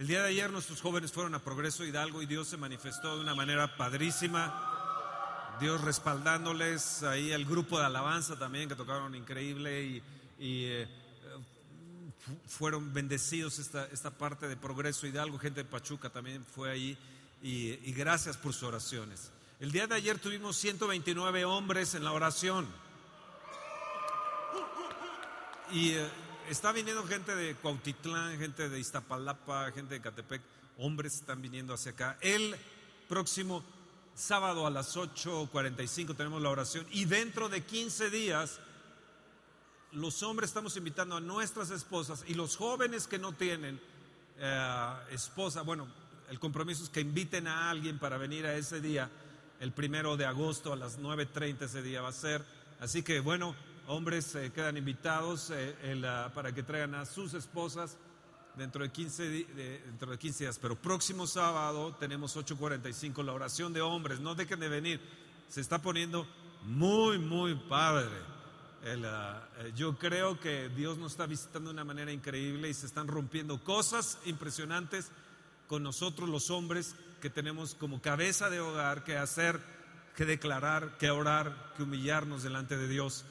El día de ayer nuestros jóvenes fueron a Progreso Hidalgo y Dios se manifestó de una manera padrísima. Dios respaldándoles, ahí el grupo de alabanza también que tocaron increíble y, eh, fueron bendecidos esta, esta parte de Progreso Hidalgo, gente de Pachuca también fue ahí y, gracias por sus oraciones. El día de ayer tuvimos 129 hombres en la oración. Y eh, está viniendo gente de Cuautitlán, gente de Iztapalapa, gente de Catepec, hombres están viniendo hacia acá. El próximo sábado a las 8.45 tenemos la oración y dentro de 15 días los hombres estamos invitando a nuestras esposas y los jóvenes que no tienen eh, esposa, bueno, el compromiso es que inviten a alguien para venir a ese día, el primero de agosto a las 9.30 ese día va a ser. Así que bueno, hombres eh, quedan invitados eh, para que traigan a sus esposas dentro de, 15, dentro de 15 días. Pero próximo sábado tenemos 8.45 la oración de hombres. No dejen de venir. Se está poniendo muy, muy padre. Ah, eh, yo creo que Dios nos está visitando de una manera increíble y se están rompiendo cosas impresionantes con nosotros los hombres que tenemos como cabeza de hogar que hacer, que declarar, que orar, que humillarnos delante de Dios.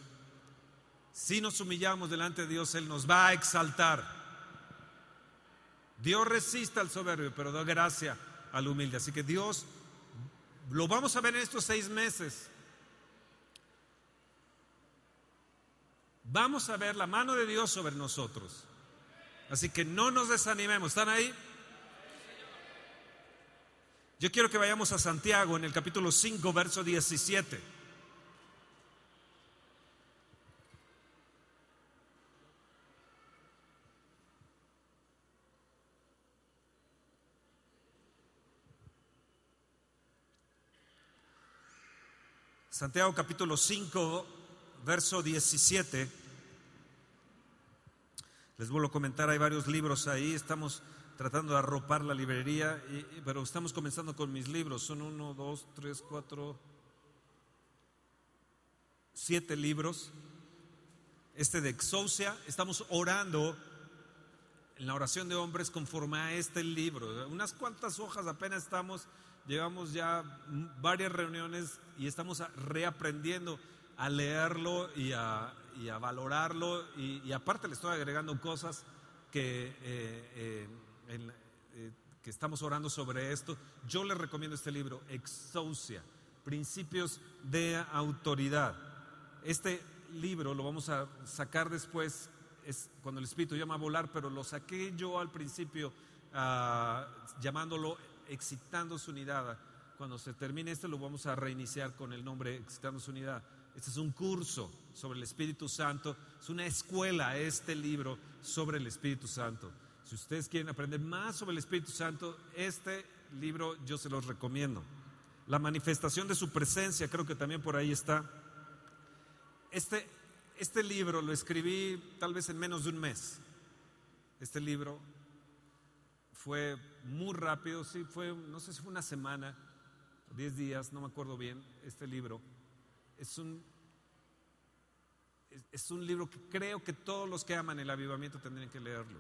Si nos humillamos delante de Dios, Él nos va a exaltar. Dios resiste al soberbio, pero da gracia al humilde. Así que Dios, lo vamos a ver en estos seis meses. Vamos a ver la mano de Dios sobre nosotros. Así que no nos desanimemos. ¿Están ahí? Yo quiero que vayamos a Santiago en el capítulo 5, verso 17. Santiago capítulo 5, verso 17. Les vuelvo a comentar, hay varios libros ahí, estamos tratando de arropar la librería, pero estamos comenzando con mis libros. Son uno, dos, tres, cuatro, siete libros. Este de Exousia, estamos orando en la oración de hombres conforme a este libro. Unas cuantas hojas apenas estamos llevamos ya varias reuniones y estamos reaprendiendo a leerlo y a, valorarlo y, aparte le estoy agregando cosas que, eh, eh, eh, estamos orando sobre esto. Yo les recomiendo este libro, Exousia, Principios de Autoridad. Este libro lo vamos a sacar después, es cuando el Espíritu llama a volar, pero lo saqué yo al principio ah, llamándolo excitando su unidad. Cuando se termine este lo vamos a reiniciar con el nombre excitando su unidad. Este es un curso sobre el Espíritu Santo, es una escuela este libro sobre el Espíritu Santo. Si ustedes quieren aprender más sobre el Espíritu Santo, este libro yo se los recomiendo. La manifestación de su presencia, creo que también por ahí está. Este, este libro lo escribí tal vez en menos de un mes. Este libro fue muy rápido, sí, fue, no sé si fue una semana, diez días, no me acuerdo bien, este libro. Es un, es, un libro que creo que todos los que aman el avivamiento tendrían que leerlo.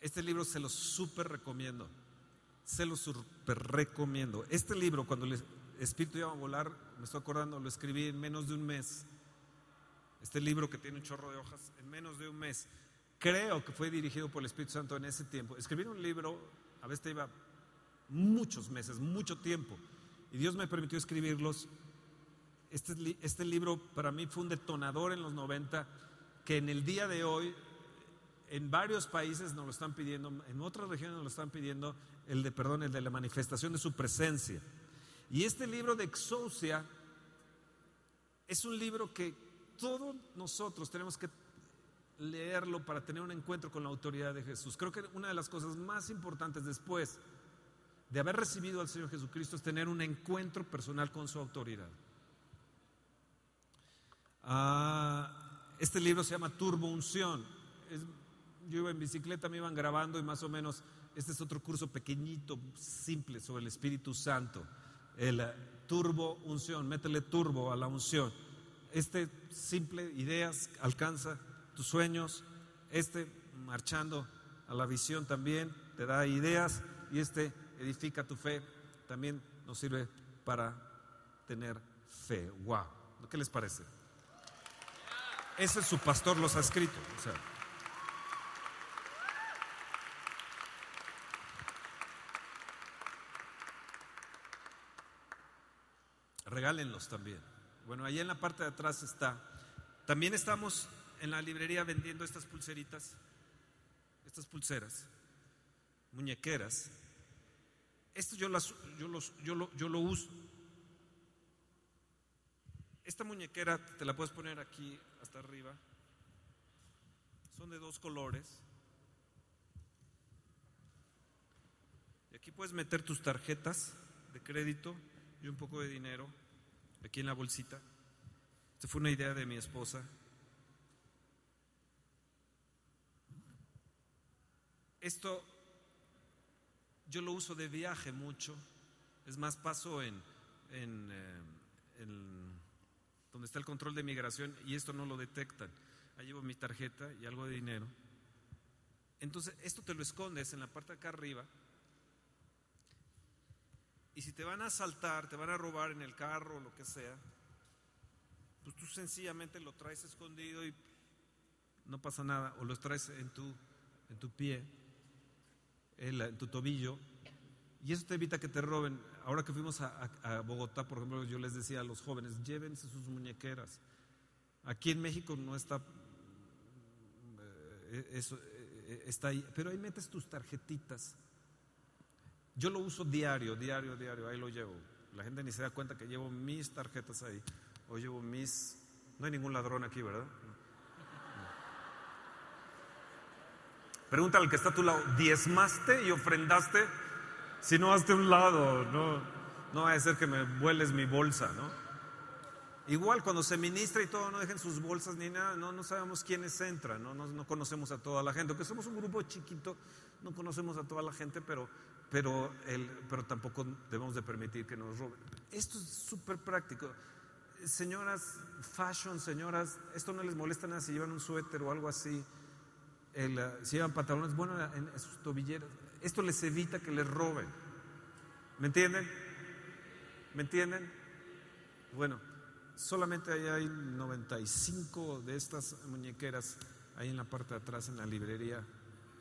Este libro se lo súper recomiendo, se lo súper recomiendo. Este libro, cuando el Espíritu iba a volar, me estoy acordando, lo escribí en menos de un mes. Este libro que tiene un chorro de hojas, en menos de un mes creo que fue dirigido por el Espíritu Santo en ese tiempo. Escribir un libro a veces te iba muchos meses, mucho tiempo. Y Dios me permitió escribirlos. Este, este libro para mí fue un detonador en los 90 que en el día de hoy en varios países nos lo están pidiendo, en otras regiones nos lo están pidiendo, el de, perdón, el de la manifestación de su presencia. Y este libro de Exousia es un libro que todos nosotros tenemos que leerlo para tener un encuentro con la autoridad de Jesús. Creo que una de las cosas más importantes después de haber recibido al Señor Jesucristo es tener un encuentro personal con su autoridad. Ah, este libro se llama Turbo Unción. yo iba en bicicleta, me iban grabando y más o menos este es otro curso pequeñito, simple sobre el Espíritu Santo. El eh, turbo unción, métele turbo a la unción. Este simple ideas alcanza tus sueños, este marchando a la visión también, te da ideas y este edifica tu fe, también nos sirve para tener fe. Wow, ¿qué les parece? Ese es su pastor los ha escrito. O sea, regálenlos también. Bueno, ahí en la parte de atrás está. También estamos en la librería vendiendo estas pulseritas, estas pulseras, muñequeras. Esto yo, las, yo, los, yo, lo, yo lo uso. Esta muñequera te la puedes poner aquí hasta arriba. Son de dos colores. Y aquí puedes meter tus tarjetas de crédito y un poco de dinero aquí en la bolsita. Esta fue una idea de mi esposa. Esto yo lo uso de viaje mucho. Es más, paso en, en, eh, donde está el control de migración y esto no lo detectan. Ahí llevo mi tarjeta y algo de dinero. Entonces, esto te lo escondes en la parte de acá arriba y si te van a asaltar, te van a robar en el carro o lo que sea, pues tú sencillamente lo traes escondido y no pasa nada. O lo traes en tu, en tu pie, en, tu tobillo. Y eso te evita que te roben. Ahora que fuimos a, Bogotá, por ejemplo, yo les decía a los jóvenes, llévense sus muñequeras. Aquí en México no está eh, eso eh, está ahí, pero ahí metes tus tarjetitas yo lo uso diario, diario, diario, ahí lo llevo. La gente ni se da cuenta que llevo mis tarjetas ahí, o llevo mis... No hay ningún ladrón aquí, ¿verdad? Pregúntale al que está a tu lado, ¿diezmaste y ofrendaste? Si no, hazte un lado, no, no va a ser que me vueles mi bolsa, ¿no? Igual cuando se ministra y todo, no dejen sus bolsas ni nada, no, no sabemos quiénes entran, ¿no? No, no conocemos a toda la gente, aunque somos un grupo chiquito, no conocemos a toda la gente, pero pero, el, pero tampoco debemos de permitir que nos roben. Esto es súper práctico. Señoras, fashion, señoras, esto no les molesta nada si llevan un suéter o algo así, el, eh, si llevan pantalones, bueno, en sus tobilleras. Esto les evita que les roben. ¿Me entienden? ¿Me entienden? Bueno, solamente ahí hay 95 de estas muñequeras ahí en la parte de atrás en la librería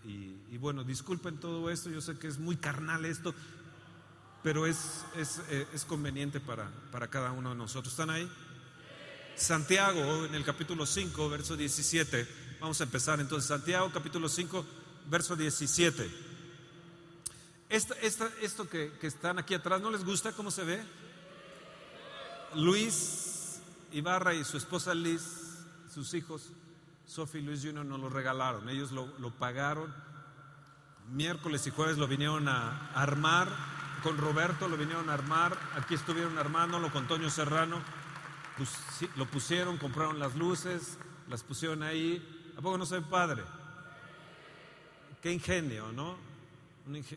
y, bueno, disculpen todo esto, yo sé que es muy carnal esto, pero es, es, eh, conveniente para, para cada uno de nosotros. ¿Están ahí? Santiago, en el capítulo 5, verso 17. Vamos a empezar entonces. Santiago, capítulo 5, verso 17. Esta, esta, esto que, están aquí atrás, ¿no les gusta cómo se ve? Luis Ibarra y su esposa Liz, sus hijos, Sophie y Luis Jr. nos lo regalaron, ellos lo, pagaron. Miércoles y jueves lo vinieron a armar, con Roberto lo vinieron a armar, aquí estuvieron armándolo con Toño Serrano, pues, lo pusieron, compraron las luces, las pusieron ahí. ¿A poco no soy padre? Qué ingenio, ¿no?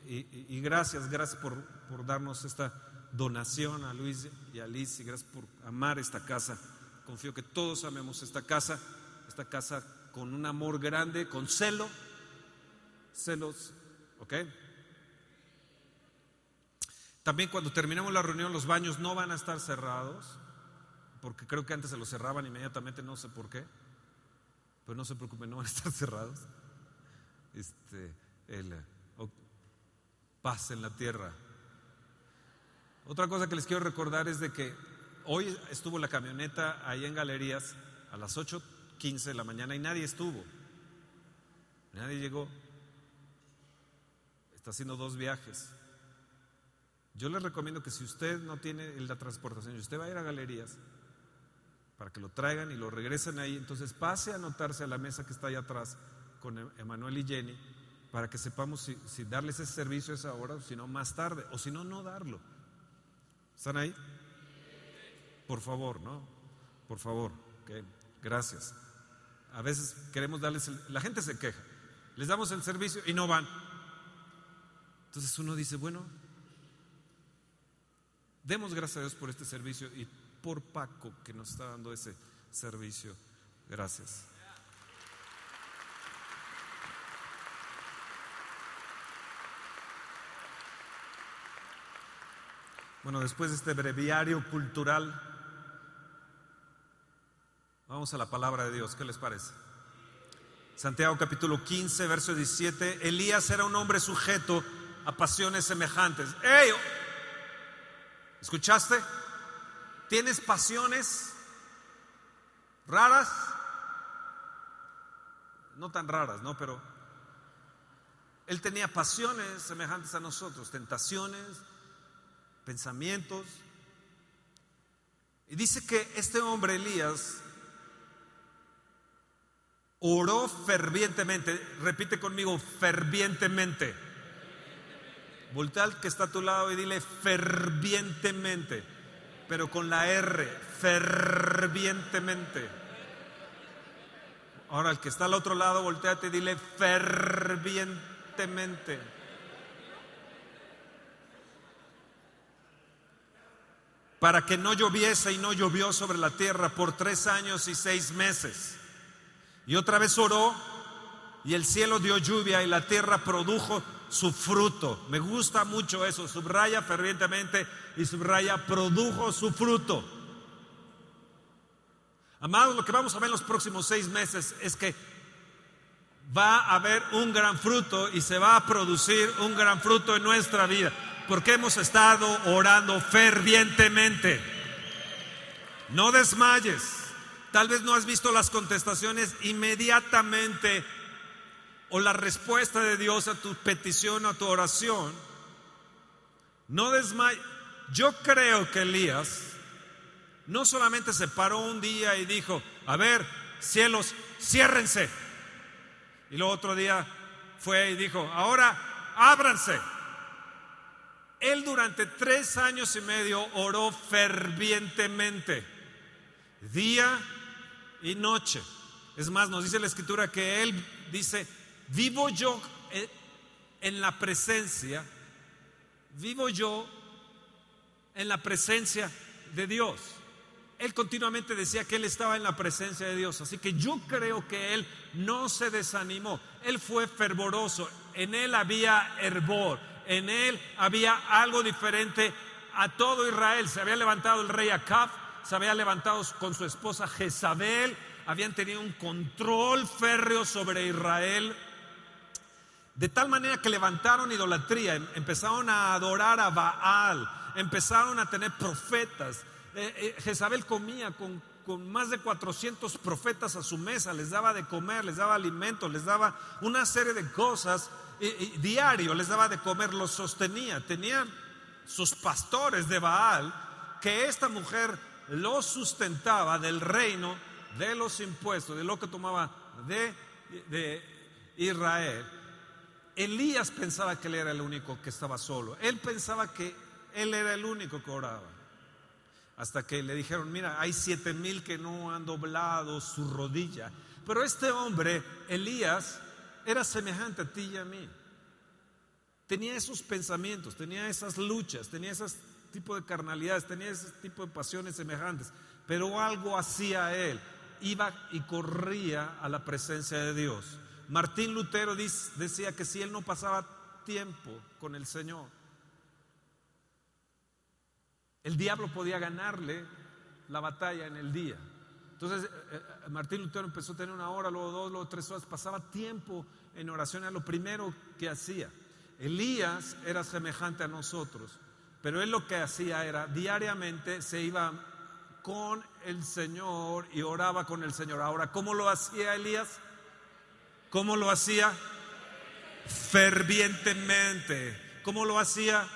Y, gracias, gracias por, por, darnos esta donación a Luis y a Liz y gracias por amar esta casa. Confío que todos amemos esta casa esta casa con un amor grande, con celo, celos, ¿ok? También cuando terminemos la reunión los baños no van a estar cerrados, porque creo que antes se los cerraban inmediatamente, no sé por qué, pero no se preocupen, no van a estar cerrados. Este, el, paz en la tierra. Otra cosa que les quiero recordar es de que hoy estuvo la camioneta ahí en Galerías a las 8 15 de la mañana y nadie estuvo. Nadie llegó. Está haciendo dos viajes. Yo les recomiendo que si usted no tiene la transportación, y usted va a ir a galerías para que lo traigan y lo regresen ahí, entonces pase a anotarse a la mesa que está ahí atrás con Emanuel y Jenny para que sepamos si, darles ese servicio a esa hora o si no más tarde, o si no, no darlo. ¿Están ahí? Por favor, ¿no? Por favor. Gracias. A veces queremos darles, la gente se queja, les damos el servicio y no van. Entonces uno dice, bueno, demos gracias a Dios por este servicio y por Paco que nos está dando ese servicio. Gracias. Bueno, después de este breviario cultural, vamos a la palabra de Dios. ¿Qué les parece? Santiago capítulo 15, verso 17. Elías era un hombre sujeto a pasiones semejantes. ¡Ey! ¿Escuchaste? ¿Tienes pasiones raras? No tan raras, ¿no? Pero él tenía pasiones semejantes a nosotros, tentaciones, pensamientos. Y dice que este hombre, Elías, oró fervientemente. Repite conmigo, fervientemente. Voltea al que está a tu lado y dile fervientemente, pero con la R, fervientemente. Ahora, el que está al otro lado, volteate y dile fervientemente. para que no lloviese y no llovió sobre la tierra por tres años y seis meses. Y otra vez oró y el cielo dio lluvia y la tierra produjo su fruto. Me gusta mucho eso, subraya fervientemente y subraya produjo su fruto. Amados, lo que vamos a ver en los próximos seis meses es que va a haber un gran fruto y se va a producir un gran fruto en nuestra vida porque hemos estado orando fervientemente. No desmayes. Tal vez no has visto las contestaciones inmediatamente o la respuesta de Dios a tu petición, a tu oración. No desmayes. Yo creo que Elías no solamente se paró un día y dijo, a ver, cielos, ciérrense. Y luego otro día fue y dijo, ahora ábranse. Él durante tres años y medio oró fervientemente, día y noche. Es más, nos dice la escritura que Él dice, vivo yo eh, en la presencia, vivo yo en la presencia de Dios. Él continuamente decía que él estaba en la presencia de Dios. Así que yo creo que él no se desanimó. Él fue fervoroso. En él había hervor en él había algo diferente a todo Israel. Se había levantado el rey Acab, se había levantado con su esposa Jezabel, habían tenido un control férreo sobre Israel. De tal manera que levantaron idolatría, em, empezaron a adorar a Baal, empezaron a tener profetas. Eh, eh, Jezabel comía con, con más de 400 profetas a su mesa, les daba de comer, les daba alimento, les daba una serie de cosas diario les daba de comer, los sostenía. Tenían sus pastores de Baal que esta mujer los sustentaba del reino, de los impuestos, de lo que tomaba de, de Israel. Elías pensaba que él era el único que estaba solo. Él pensaba que él era el único que oraba. Hasta que le dijeron, mira, hay siete mil que no han doblado su rodilla. Pero este hombre, Elías, era semejante a ti y a mí. Tenía esos pensamientos, tenía esas luchas, tenía ese tipo de carnalidades, tenía ese tipo de pasiones semejantes, pero algo hacía él, iba y corría a la presencia de Dios. Martín Lutero decía que si él no pasaba tiempo con el Señor, el diablo podía ganarle la batalla en el día. Entonces, eh, eh, Martín Lutero empezó a tener una hora, luego dos, luego tres horas, pasaba tiempo en oración, era lo primero que hacía. Elías era semejante a nosotros, pero él lo que hacía era diariamente se iba con el Señor y oraba con el Señor. Ahora, ¿cómo lo hacía Elías? ¿Cómo lo hacía? Fervientemente. ¿Cómo lo hacía?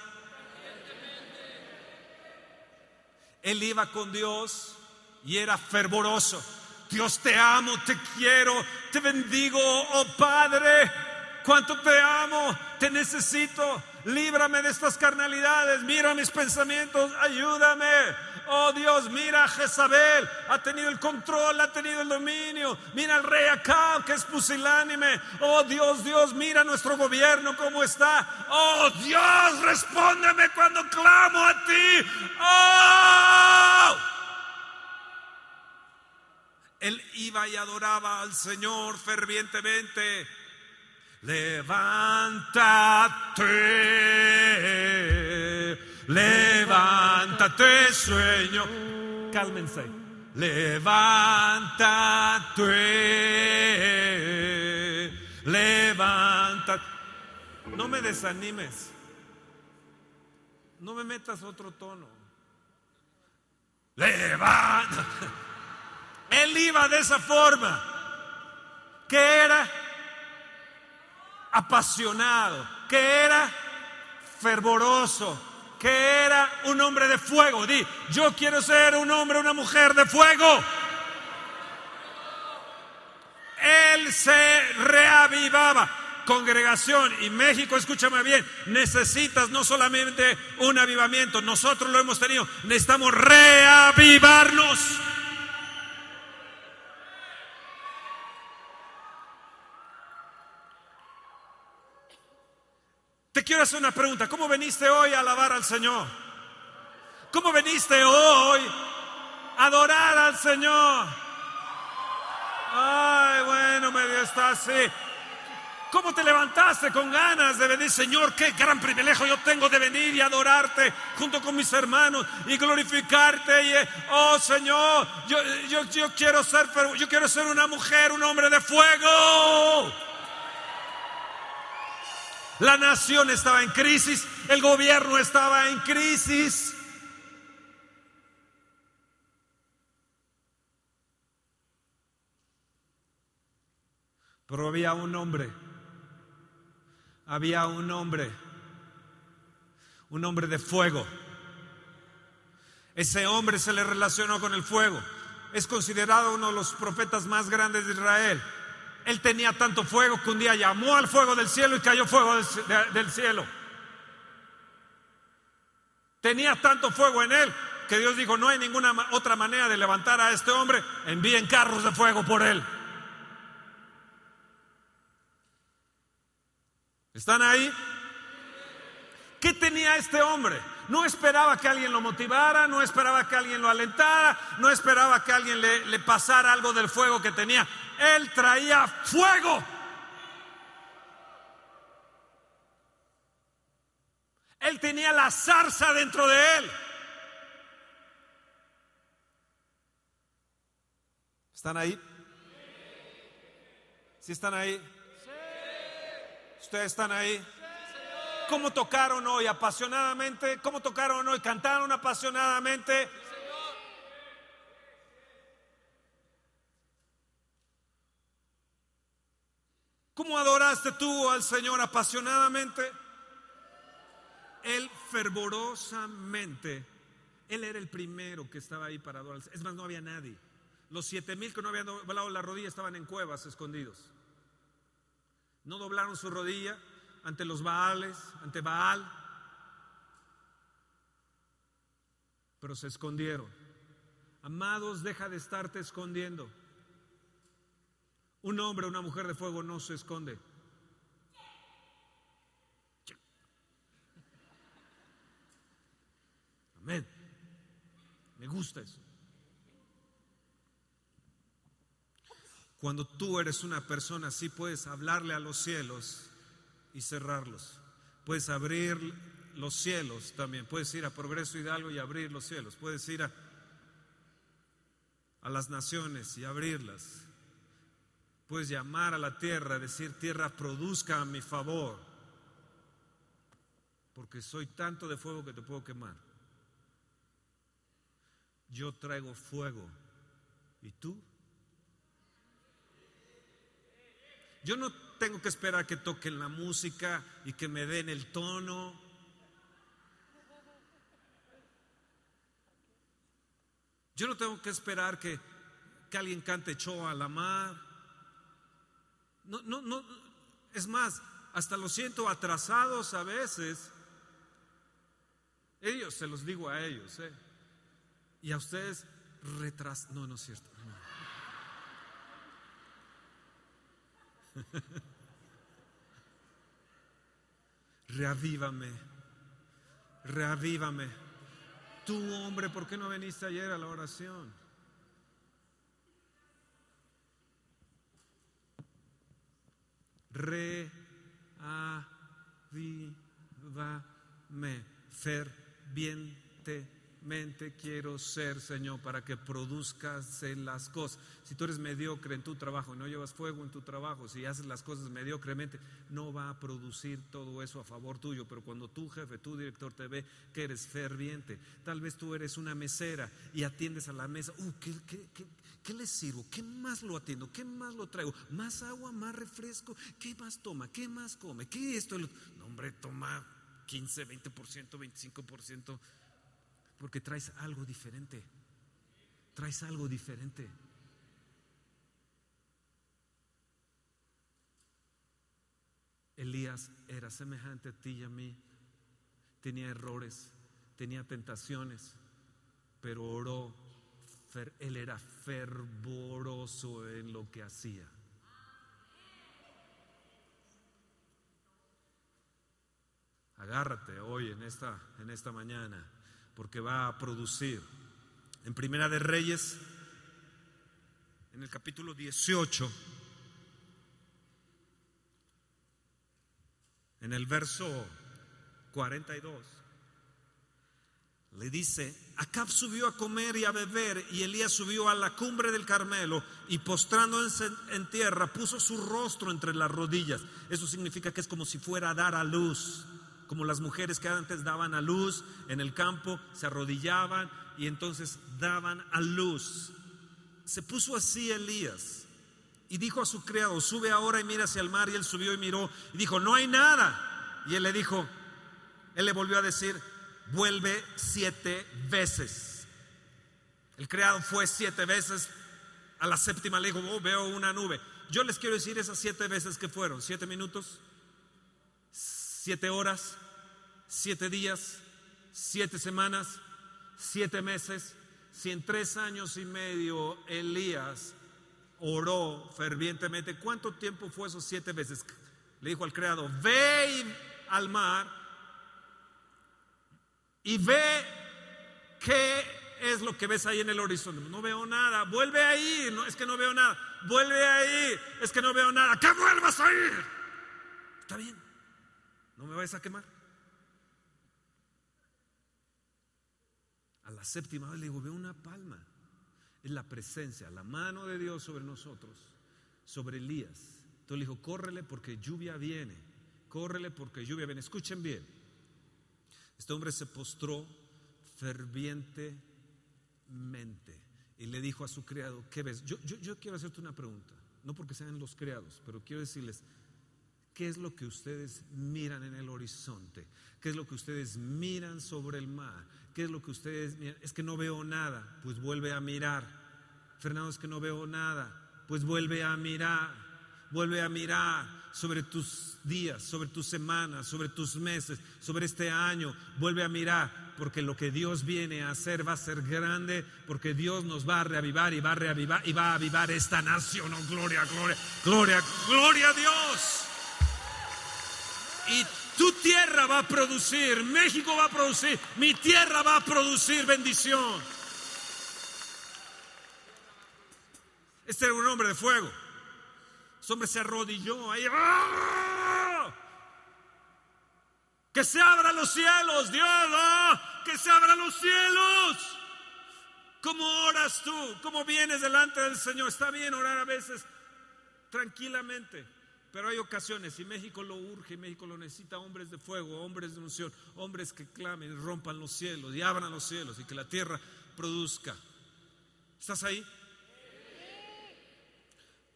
Él iba con Dios y era fervoroso. Dios te amo, te quiero, te bendigo, oh Padre, cuánto te amo, te necesito, líbrame de estas carnalidades, mira mis pensamientos, ayúdame. Oh Dios, mira a Jezabel, ha tenido el control, ha tenido el dominio. Mira al rey Acab, que es pusilánime. Oh Dios, Dios, mira nuestro gobierno cómo está. Oh Dios, respóndeme cuando clamo a ti. Oh. Él iba y adoraba al Señor fervientemente. Levántate, levántate sueño. Cálmense. Levántate. Levántate. No me desanimes. No me metas otro tono. Levántate. Él iba de esa forma. Que era apasionado, que era fervoroso, que era un hombre de fuego. Di, yo quiero ser un hombre, una mujer de fuego. Él se reavivaba. Congregación y México, escúchame bien, necesitas no solamente un avivamiento, nosotros lo hemos tenido, necesitamos reavivarnos. Te quiero hacer una pregunta. ¿Cómo veniste hoy a alabar al Señor? ¿Cómo veniste hoy a adorar al Señor? Ay, bueno, medio está así. ¿Cómo te levantaste con ganas de venir, Señor? Qué gran privilegio yo tengo de venir y adorarte junto con mis hermanos y glorificarte. Y, oh Señor, yo, yo, yo quiero ser, yo quiero ser una mujer, un hombre de fuego. La nación estaba en crisis, el gobierno estaba en crisis. Pero había un hombre, había un hombre, un hombre de fuego. Ese hombre se le relacionó con el fuego. Es considerado uno de los profetas más grandes de Israel. Él tenía tanto fuego que un día llamó al fuego del cielo y cayó fuego del, cielo. Tenía tanto fuego en él que Dios dijo, no hay ninguna otra manera de levantar a este hombre, envíen carros de fuego por él. ¿Están ahí? ¿Qué tenía este hombre? No esperaba que alguien lo motivara, no esperaba que alguien lo alentara, no esperaba que alguien le, le pasara algo del fuego que tenía. Él traía fuego. Él tenía la zarza dentro de él. ¿Están ahí? ¿Sí están ahí? ¿Ustedes están ahí? ¿Cómo tocaron hoy apasionadamente? ¿Cómo tocaron hoy? ¿Cantaron apasionadamente? ¿Cómo adoraste tú al Señor apasionadamente? Él fervorosamente, Él era el primero que estaba ahí para adorar. Es más, no había nadie. Los siete mil que no habían doblado la rodilla estaban en cuevas escondidos. No doblaron su rodilla ante los Baales, ante Baal, pero se escondieron. Amados, deja de estarte escondiendo. Un hombre una mujer de fuego no se esconde. Amén. Me gusta eso. Cuando tú eres una persona así, puedes hablarle a los cielos y cerrarlos. Puedes abrir los cielos también. Puedes ir a Progreso Hidalgo y abrir los cielos. Puedes ir a, a las naciones y abrirlas. Puedes llamar a la tierra, decir, tierra, produzca a mi favor, porque soy tanto de fuego que te puedo quemar. Yo traigo fuego. ¿Y tú? Yo no tengo que esperar que toquen la música y que me den el tono. Yo no tengo que esperar que, que alguien cante Choa a la mar. No, no, no, es más, hasta lo siento atrasados a veces. Ellos, se los digo a ellos, ¿eh? Y a ustedes retras... No, no es cierto. Reavívame, reavívame. Tú, hombre, ¿por qué no veniste ayer a la oración? reavívame fervientemente. Quiero ser, Señor, para que produzcas las cosas. Si tú eres mediocre en tu trabajo y no llevas fuego en tu trabajo, si haces las cosas mediocremente, no va a producir todo eso a favor tuyo. Pero cuando tu jefe, tu director te ve que eres ferviente, tal vez tú eres una mesera y atiendes a la mesa, uh, ¿qué, qué, le sirvo? ¿Qué más lo atiendo? ¿Qué más lo traigo? ¿Más agua? ¿Más refresco? ¿Qué más toma? ¿Qué más come? ¿Qué esto? No, hombre, toma 15, 20%, 25% porque traes algo diferente. Traes algo diferente. Elías era semejante a ti y a mí. Tenía errores, tenía tentaciones, pero oró. Él era fervoroso en lo que hacía. Agárrate hoy en esta, en esta mañana porque va a producir. En Primera de Reyes, en el capítulo 18, en el verso 42, le dice, Acab subió a comer y a beber y Elías subió a la cumbre del Carmelo y postrándose en tierra puso su rostro entre las rodillas. Eso significa que es como si fuera a dar a luz como las mujeres que antes daban a luz en el campo, se arrodillaban y entonces daban a luz. Se puso así Elías y dijo a su criado, sube ahora y mira hacia el mar. Y él subió y miró y dijo, no hay nada. Y él le dijo, él le volvió a decir, vuelve siete veces. El criado fue siete veces, a la séptima le dijo, oh, veo una nube. Yo les quiero decir esas siete veces que fueron, siete minutos, siete horas, siete días, siete semanas, siete meses, si en tres años y medio Elías oró fervientemente, ¿cuánto tiempo fue esos siete veces? Le dijo al creado, ve al mar y ve qué es lo que ves ahí en el horizonte. No veo nada, vuelve ahí, no, es que no veo nada, vuelve ahí, es que no veo nada, que vuelvas a ir. Está bien. No me vayas a quemar. A la séptima vez le digo, veo una palma. Es la presencia, la mano de Dios sobre nosotros, sobre Elías. Entonces le dijo, córrele porque lluvia viene. Córrele porque lluvia viene. Escuchen bien. Este hombre se postró fervientemente y le dijo a su criado, ¿qué ves? Yo, yo, yo quiero hacerte una pregunta, no porque sean los criados, pero quiero decirles, ¿Qué es lo que ustedes miran en el horizonte? ¿Qué es lo que ustedes miran sobre el mar? ¿Qué es lo que ustedes miran? Es que no veo nada, pues vuelve a mirar. Fernando, es que no veo nada, pues vuelve a mirar. Vuelve a mirar sobre tus días, sobre tus semanas, sobre tus meses, sobre este año. Vuelve a mirar, porque lo que Dios viene a hacer va a ser grande, porque Dios nos va a reavivar y va a reavivar y va a avivar esta nación. Oh, gloria, gloria, gloria, gloria a Dios. Y tu tierra va a producir, México va a producir, mi tierra va a producir bendición. Este era un hombre de fuego. Ese hombre se arrodilló ahí. ¡Ah! Que se abran los cielos, Dios, ¡ah! que se abran los cielos. ¿Cómo oras tú? ¿Cómo vienes delante del Señor? Está bien orar a veces tranquilamente. Pero hay ocasiones, y México lo urge, México lo necesita, hombres de fuego, hombres de unción, hombres que clamen y rompan los cielos y abran los cielos y que la tierra produzca. ¿Estás ahí?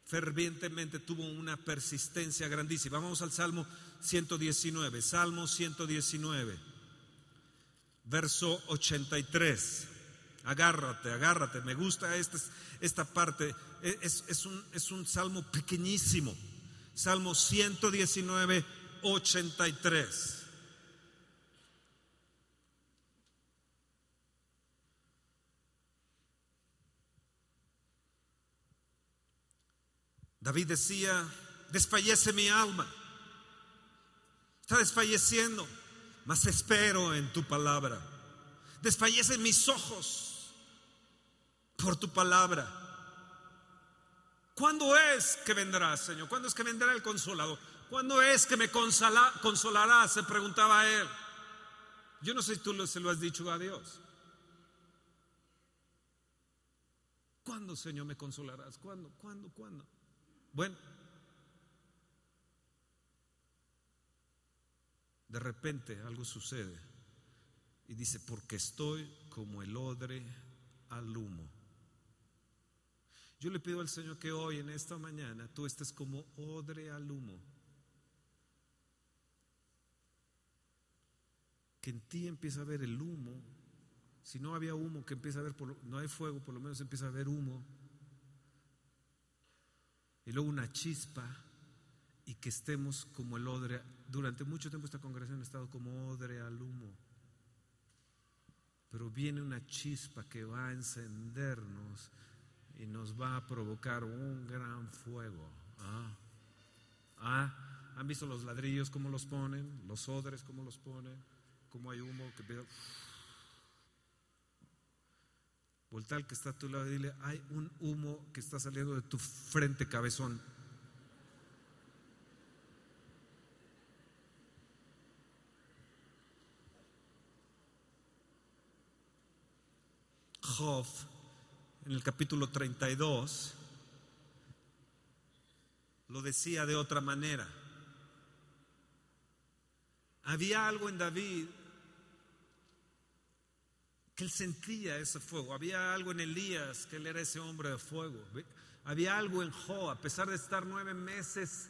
Fervientemente tuvo una persistencia grandísima. Vamos al Salmo 119, Salmo 119, verso 83. Agárrate, agárrate. Me gusta esta, esta parte. Es, es, un, es un salmo pequeñísimo Salmo 119, 83. David decía, desfallece mi alma, está desfalleciendo, mas espero en tu palabra. Desfallecen mis ojos por tu palabra. ¿Cuándo es que vendrás, Señor? ¿Cuándo es que vendrá el consolador? ¿Cuándo es que me consola, consolarás? Se preguntaba a él. Yo no sé si tú se lo has dicho a Dios. ¿Cuándo, Señor, me consolarás? ¿Cuándo? ¿Cuándo? ¿Cuándo? Bueno, de repente algo sucede y dice, porque estoy como el odre al humo. Yo le pido al Señor que hoy, en esta mañana, tú estés como odre al humo. Que en ti empieza a ver el humo. Si no había humo, que empieza a ver, no hay fuego, por lo menos empieza a ver humo. Y luego una chispa y que estemos como el odre. Durante mucho tiempo esta congregación ha estado como odre al humo. Pero viene una chispa que va a encendernos y nos va a provocar un gran fuego. Ah, ah, ¿han visto los ladrillos cómo los ponen? Los odres cómo los ponen? ¿Cómo hay humo que Volta al que está a tu lado y dile, hay un humo que está saliendo de tu frente, cabezón. Job en el capítulo 32, lo decía de otra manera. Había algo en David que él sentía ese fuego. Había algo en Elías que él era ese hombre de fuego. Había algo en Jo, a pesar de estar nueve meses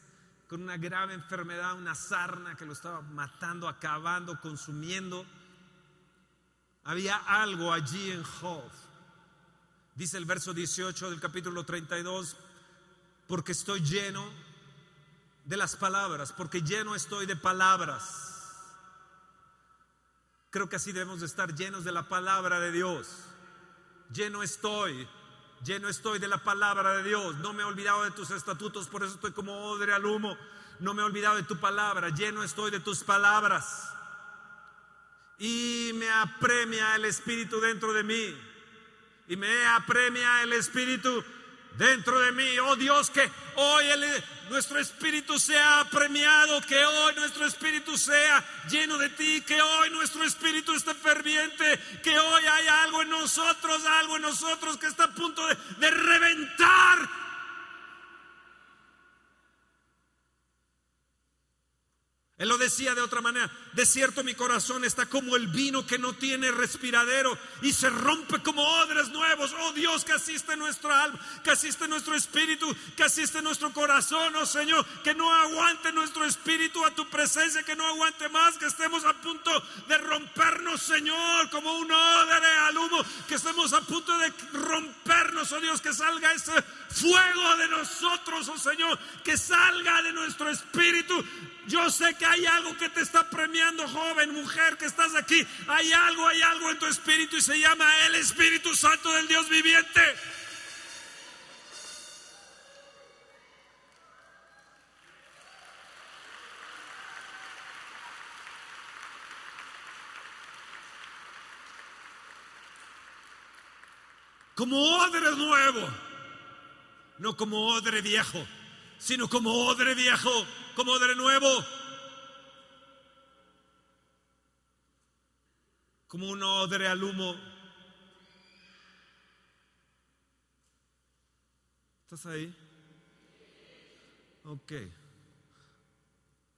con una grave enfermedad, una sarna que lo estaba matando, acabando, consumiendo. Había algo allí en Job Dice el verso 18 del capítulo 32, porque estoy lleno de las palabras, porque lleno estoy de palabras. Creo que así debemos de estar llenos de la palabra de Dios. Lleno estoy, lleno estoy de la palabra de Dios. No me he olvidado de tus estatutos, por eso estoy como odre al humo. No me he olvidado de tu palabra, lleno estoy de tus palabras. Y me apremia el Espíritu dentro de mí y me apremia el Espíritu dentro de mí. Oh Dios, que hoy nuestro espíritu sea apremiado, que hoy nuestro espíritu sea lleno de ti, que hoy nuestro espíritu esté ferviente, que hoy hay algo en nosotros, algo en nosotros que está a punto de, de reventar Él lo decía de otra manera, de cierto mi corazón está como el vino que no tiene respiradero y se rompe como odres nuevos. Oh Dios, que asiste nuestra alma, que asiste nuestro espíritu, que asiste nuestro corazón, oh Señor, que no aguante nuestro espíritu a tu presencia, que no aguante más, que estemos a punto de rompernos, Señor, como un odre al humo, que estemos a punto de rompernos, oh Dios, que salga ese fuego de nosotros, oh Señor, que salga de nuestro espíritu yo sé que hay algo que te está premiando, joven, mujer, que estás aquí. Hay algo, hay algo en tu espíritu y se llama el Espíritu Santo del Dios viviente. Como odre nuevo, no como odre viejo, sino como odre viejo como de nuevo. Como un odre al humo. ¿Estás ahí? Ok.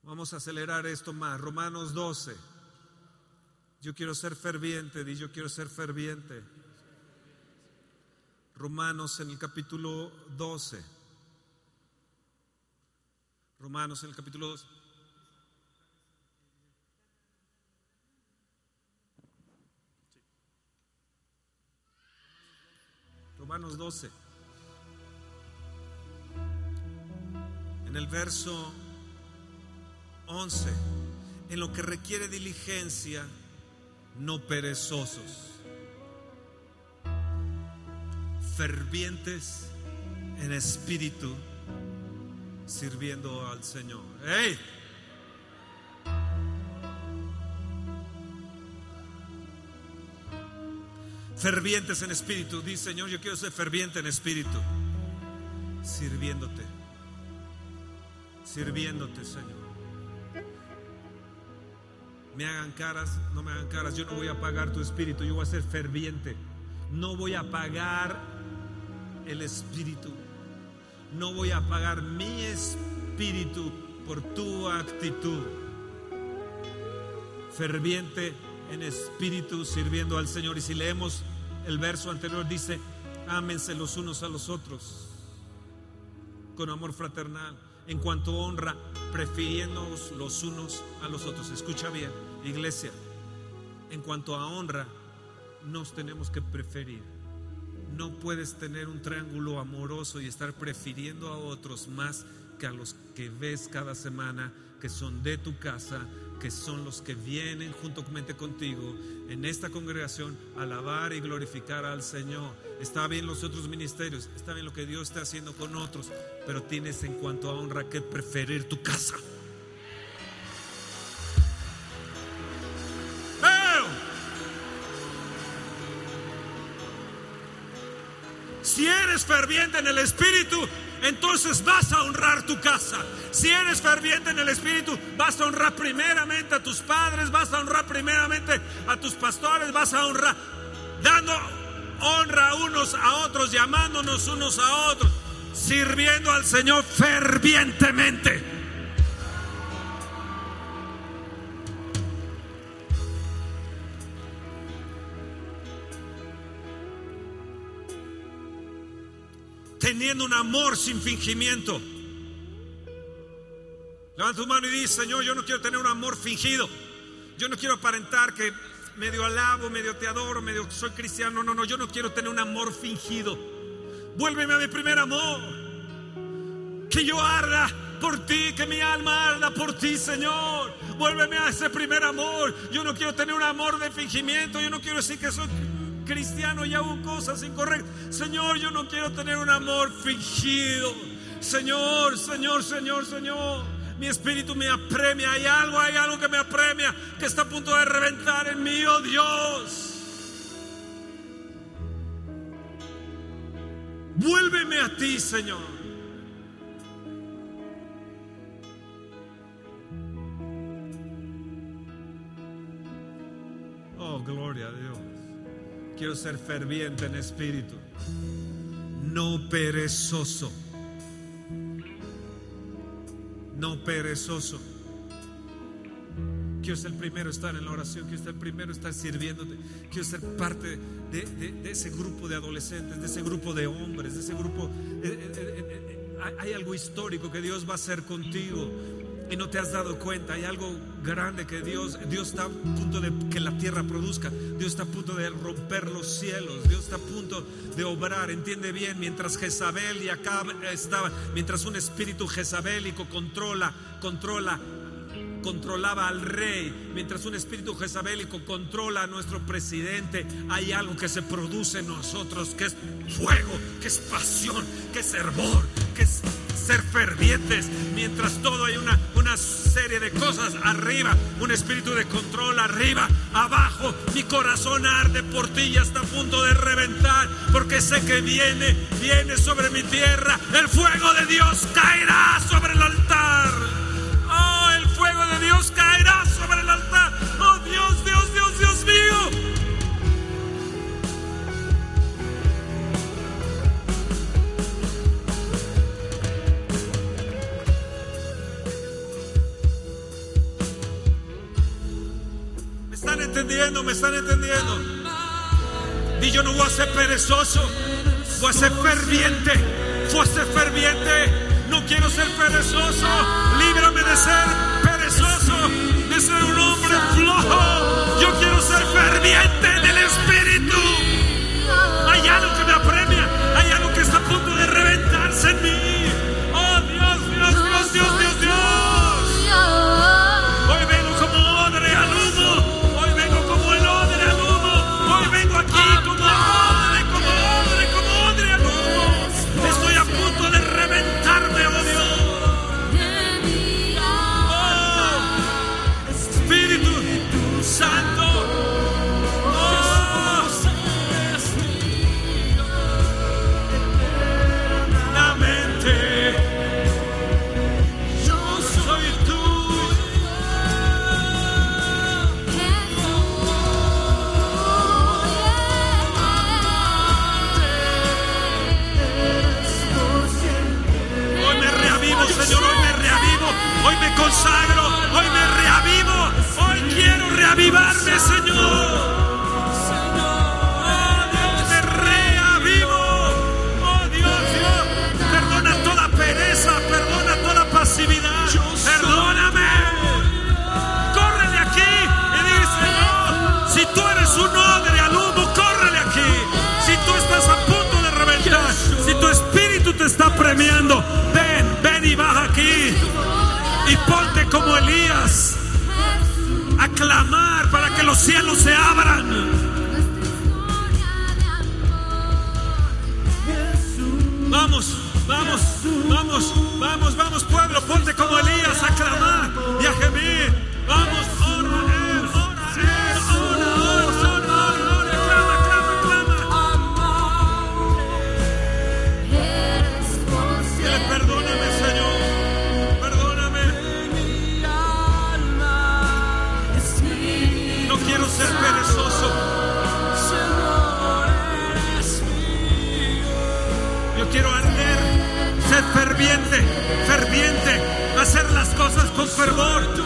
Vamos a acelerar esto más. Romanos 12. Yo quiero ser ferviente, di yo quiero ser ferviente. Romanos en el capítulo 12. Romanos en el capítulo 2. Romanos 12. En el verso 11, en lo que requiere diligencia, no perezosos, fervientes en espíritu sirviendo al Señor. ¡Hey! Fervientes en espíritu. Dice Señor, yo quiero ser ferviente en espíritu. Sirviéndote. Sirviéndote, Señor. Me hagan caras, no me hagan caras. Yo no voy a pagar tu espíritu. Yo voy a ser ferviente. No voy a pagar el espíritu. No voy a apagar mi espíritu por tu actitud. Ferviente en espíritu sirviendo al Señor. Y si leemos el verso anterior dice, ámense los unos a los otros con amor fraternal. En cuanto honra, prefiriéndonos los unos a los otros. Escucha bien, iglesia. En cuanto a honra, nos tenemos que preferir. No puedes tener un triángulo amoroso y estar prefiriendo a otros más que a los que ves cada semana, que son de tu casa, que son los que vienen juntamente contigo en esta congregación a alabar y glorificar al Señor. Está bien los otros ministerios, está bien lo que Dios está haciendo con otros, pero tienes en cuanto a honra que preferir tu casa. Si eres ferviente en el Espíritu, entonces vas a honrar tu casa. Si eres ferviente en el Espíritu, vas a honrar primeramente a tus padres, vas a honrar primeramente a tus pastores, vas a honrar dando honra unos a otros, llamándonos unos a otros, sirviendo al Señor fervientemente. Teniendo un amor sin fingimiento. Levanta tu mano y dice, Señor, yo no quiero tener un amor fingido. Yo no quiero aparentar que medio alabo, medio te adoro, medio soy cristiano. No, no, yo no quiero tener un amor fingido. Vuélveme a mi primer amor. Que yo arda por ti, que mi alma arda por ti, Señor. Vuélveme a ese primer amor. Yo no quiero tener un amor de fingimiento. Yo no quiero decir que soy cristiano y hago cosas incorrectas. Señor, yo no quiero tener un amor fingido. Señor, Señor, Señor, Señor. Mi espíritu me apremia. Hay algo, hay algo que me apremia, que está a punto de reventar en mí, oh Dios. Vuélveme a ti, Señor. Oh, gloria a Dios. Quiero ser ferviente en espíritu, no perezoso. No perezoso. Quiero ser el primero estar en la oración, quiero ser el primero estar sirviéndote, quiero ser parte de, ese grupo de adolescentes, de ese grupo de hombres, de ese grupo. Eh, eh, eh, hay algo histórico que Dios va a hacer contigo y no te has dado cuenta. Hay algo grande que Dios, Dios está a punto de que la tierra produzca. Dios está a punto de romper los cielos. Dios está a punto de obrar. Entiende bien, mientras Jezabel y Acab estaban, mientras un espíritu jezabélico controla, controla controlaba al rey, mientras un espíritu jezabélico controla a nuestro presidente, hay algo que se produce en nosotros, que es fuego, que es pasión, que es hervor, que es ser fervientes, mientras todo hay una, serie de cosas arriba, un espíritu de control arriba, abajo, mi corazón arde por ti y está a punto de reventar, porque sé que viene, viene sobre mi tierra, el fuego de Dios caerá sobre el. Están entendiendo? Y yo no voy a ser perezoso, voy a ser ferviente, voy a ser ferviente. No quiero ser perezoso, líbrame de ser perezoso, de ser un hombre flojo. Yo quiero ser ferviente en el Ven, ven y baja aquí. Y ponte como Elías a clamar para que los cielos se abran. Vamos, vamos, vamos, vamos, vamos pueblo, ponte como Elías a clamar. com fervor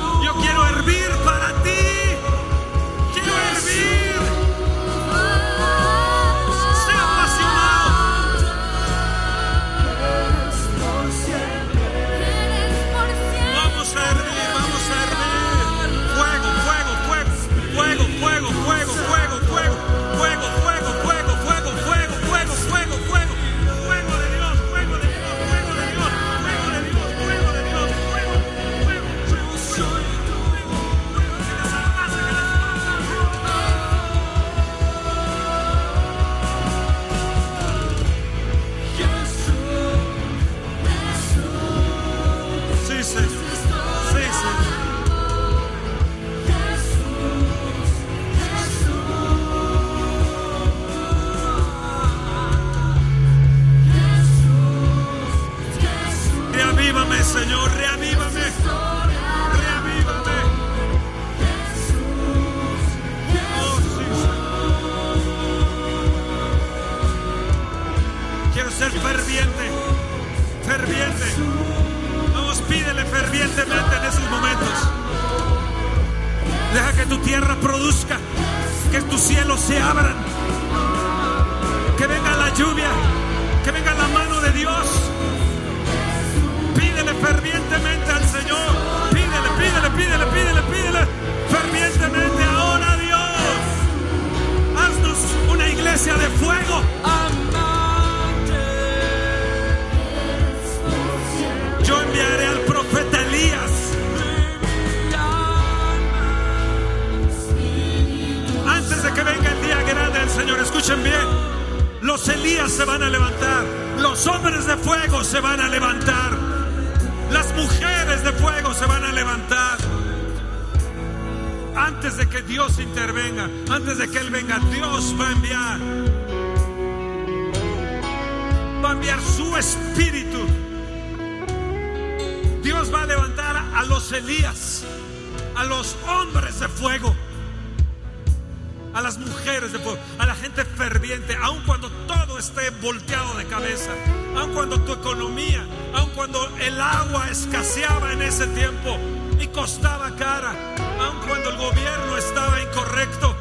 aun cuando el agua escaseaba en ese tiempo y costaba cara, aun cuando el gobierno estaba incorrecto,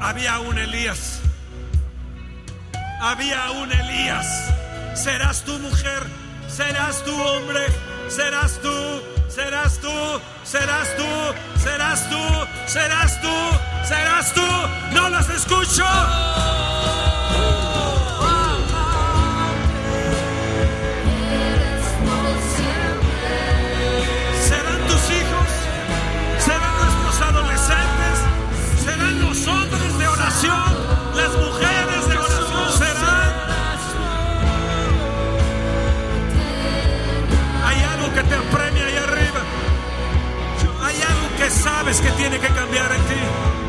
había un Elías, había un Elías, serás tu mujer, serás tu hombre, serás tú, serás tú, serás tú, serás tú, serás tú, serás tú, no las escucho. sabes que tiene que cambiar en ti.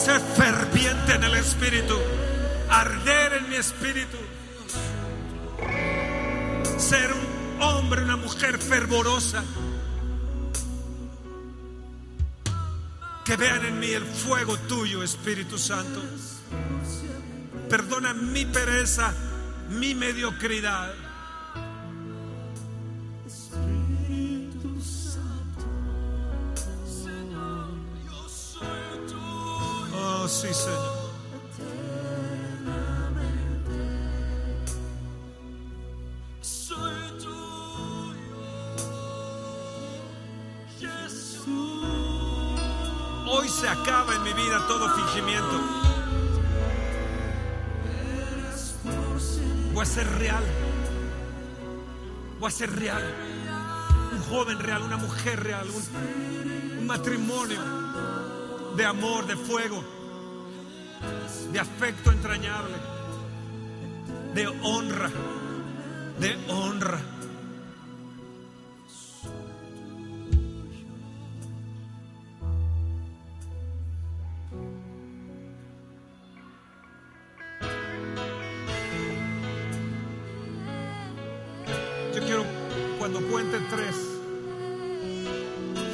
Ser ferviente en el espíritu. Arder en mi espíritu. Ser un hombre, una mujer fervorosa. Que vean en mí el fuego tuyo, Espíritu Santo. Perdona mi pereza, mi mediocridad. Oh, sí, Señor. Hoy se acaba en mi vida todo fingimiento. Voy a ser real. Voy a ser real. Un joven real, una mujer real, un, un matrimonio de amor, de fuego, de afecto entrañable, de honra, de honra. Yo quiero, cuando cuente tres,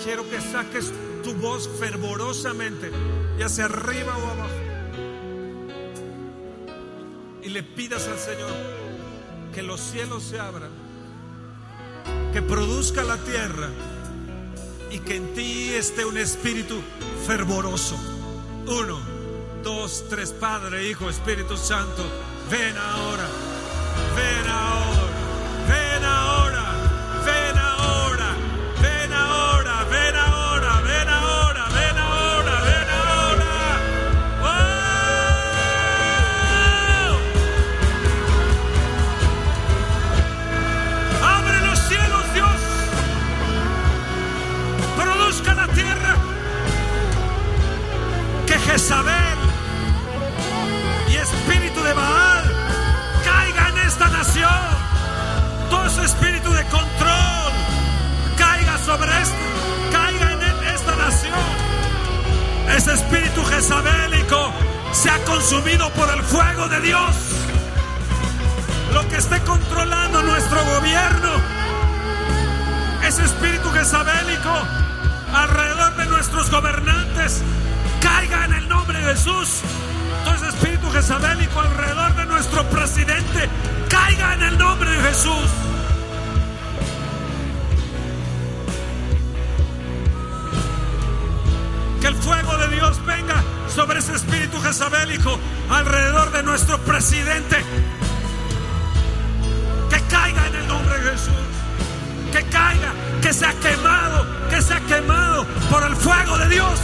quiero que saques tu voz fervorosamente, ya sea arriba o abajo, le pidas al Señor que los cielos se abran, que produzca la tierra y que en ti esté un espíritu fervoroso. Uno, dos, tres, Padre, Hijo, Espíritu Santo, ven ahora, ven ahora, Ese espíritu jezabélico se ha consumido por el fuego de Dios. Lo que esté controlando nuestro gobierno, ese espíritu jezabélico alrededor de nuestros gobernantes, caiga en el nombre de Jesús. Todo ese espíritu jezabélico alrededor de nuestro presidente, caiga en el nombre de Jesús. Sobre ese espíritu jezabélico alrededor de nuestro presidente. Que caiga en el nombre de Jesús. Que caiga, que sea quemado, que sea quemado por el fuego de Dios.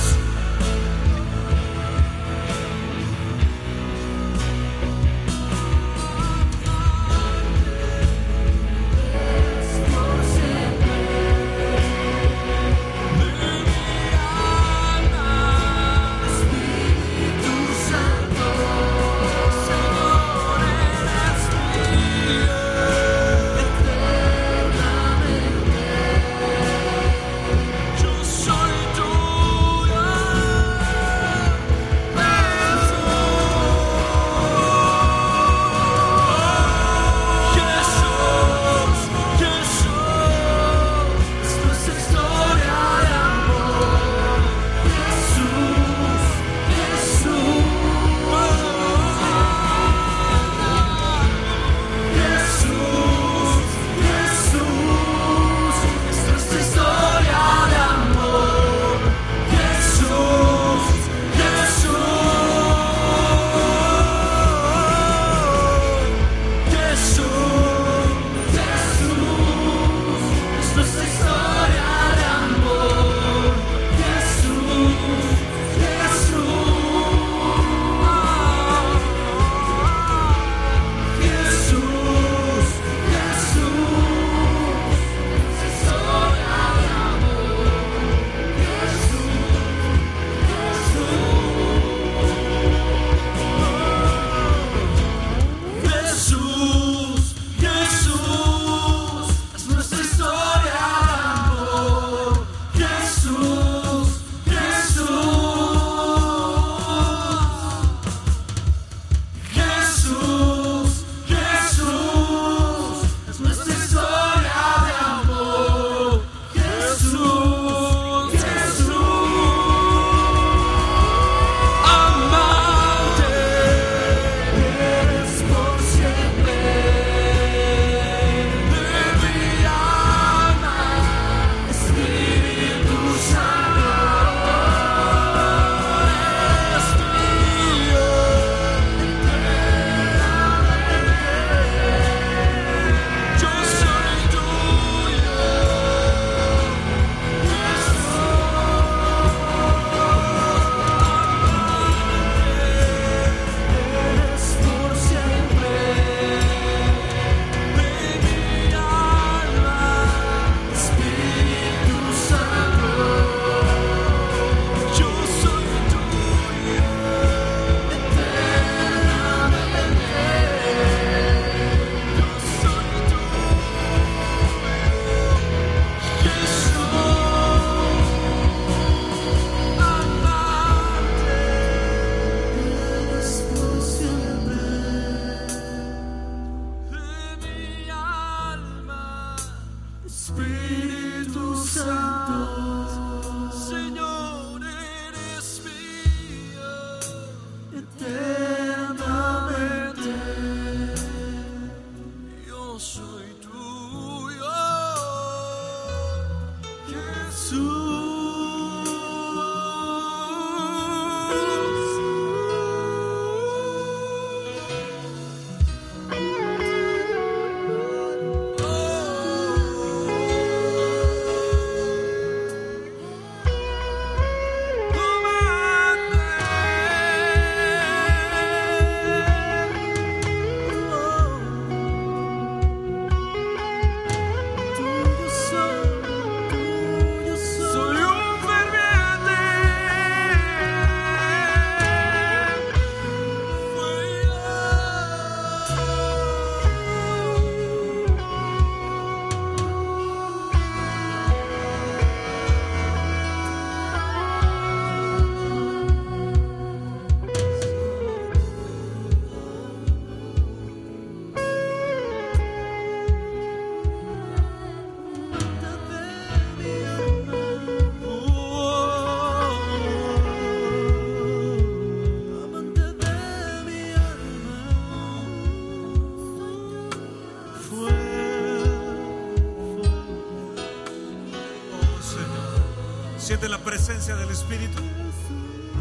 Siente la presencia del Espíritu.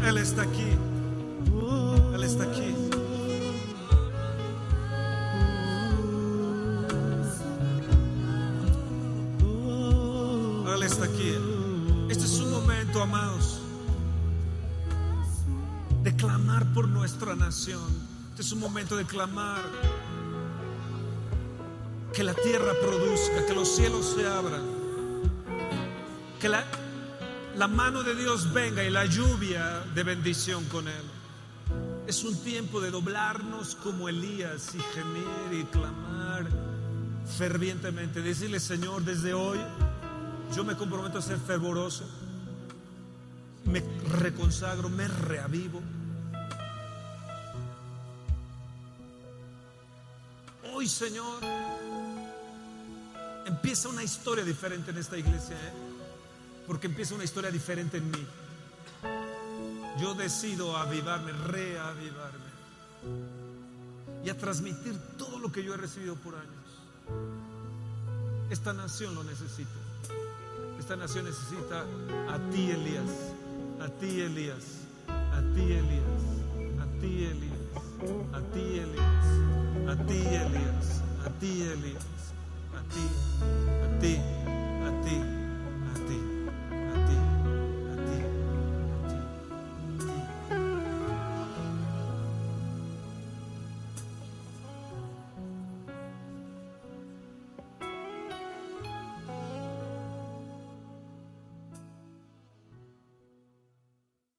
Él está aquí. Él está aquí. Él está aquí. Este es un momento, amados, de clamar por nuestra nación. Este es un momento de clamar que la tierra produzca, que los cielos se abran, que la, la mano de Dios venga y la lluvia de bendición con Él. Es un tiempo de doblarnos como Elías y gemir y clamar fervientemente. Decirle, Señor, desde hoy yo me comprometo a ser fervoroso, me reconsagro, me reavivo. Hoy, Señor, empieza una historia diferente en esta iglesia, ¿eh? Porque empieza una historia diferente en mí. Yo decido avivarme, reavivarme y a transmitir todo lo que yo he recibido por años. Esta nación lo necesita. Esta nación necesita a ti, Elías, a ti, Elías, a ti, Elías, a ti, Elías, a ti, Elías, a ti, Elías, a ti, Elías, a ti.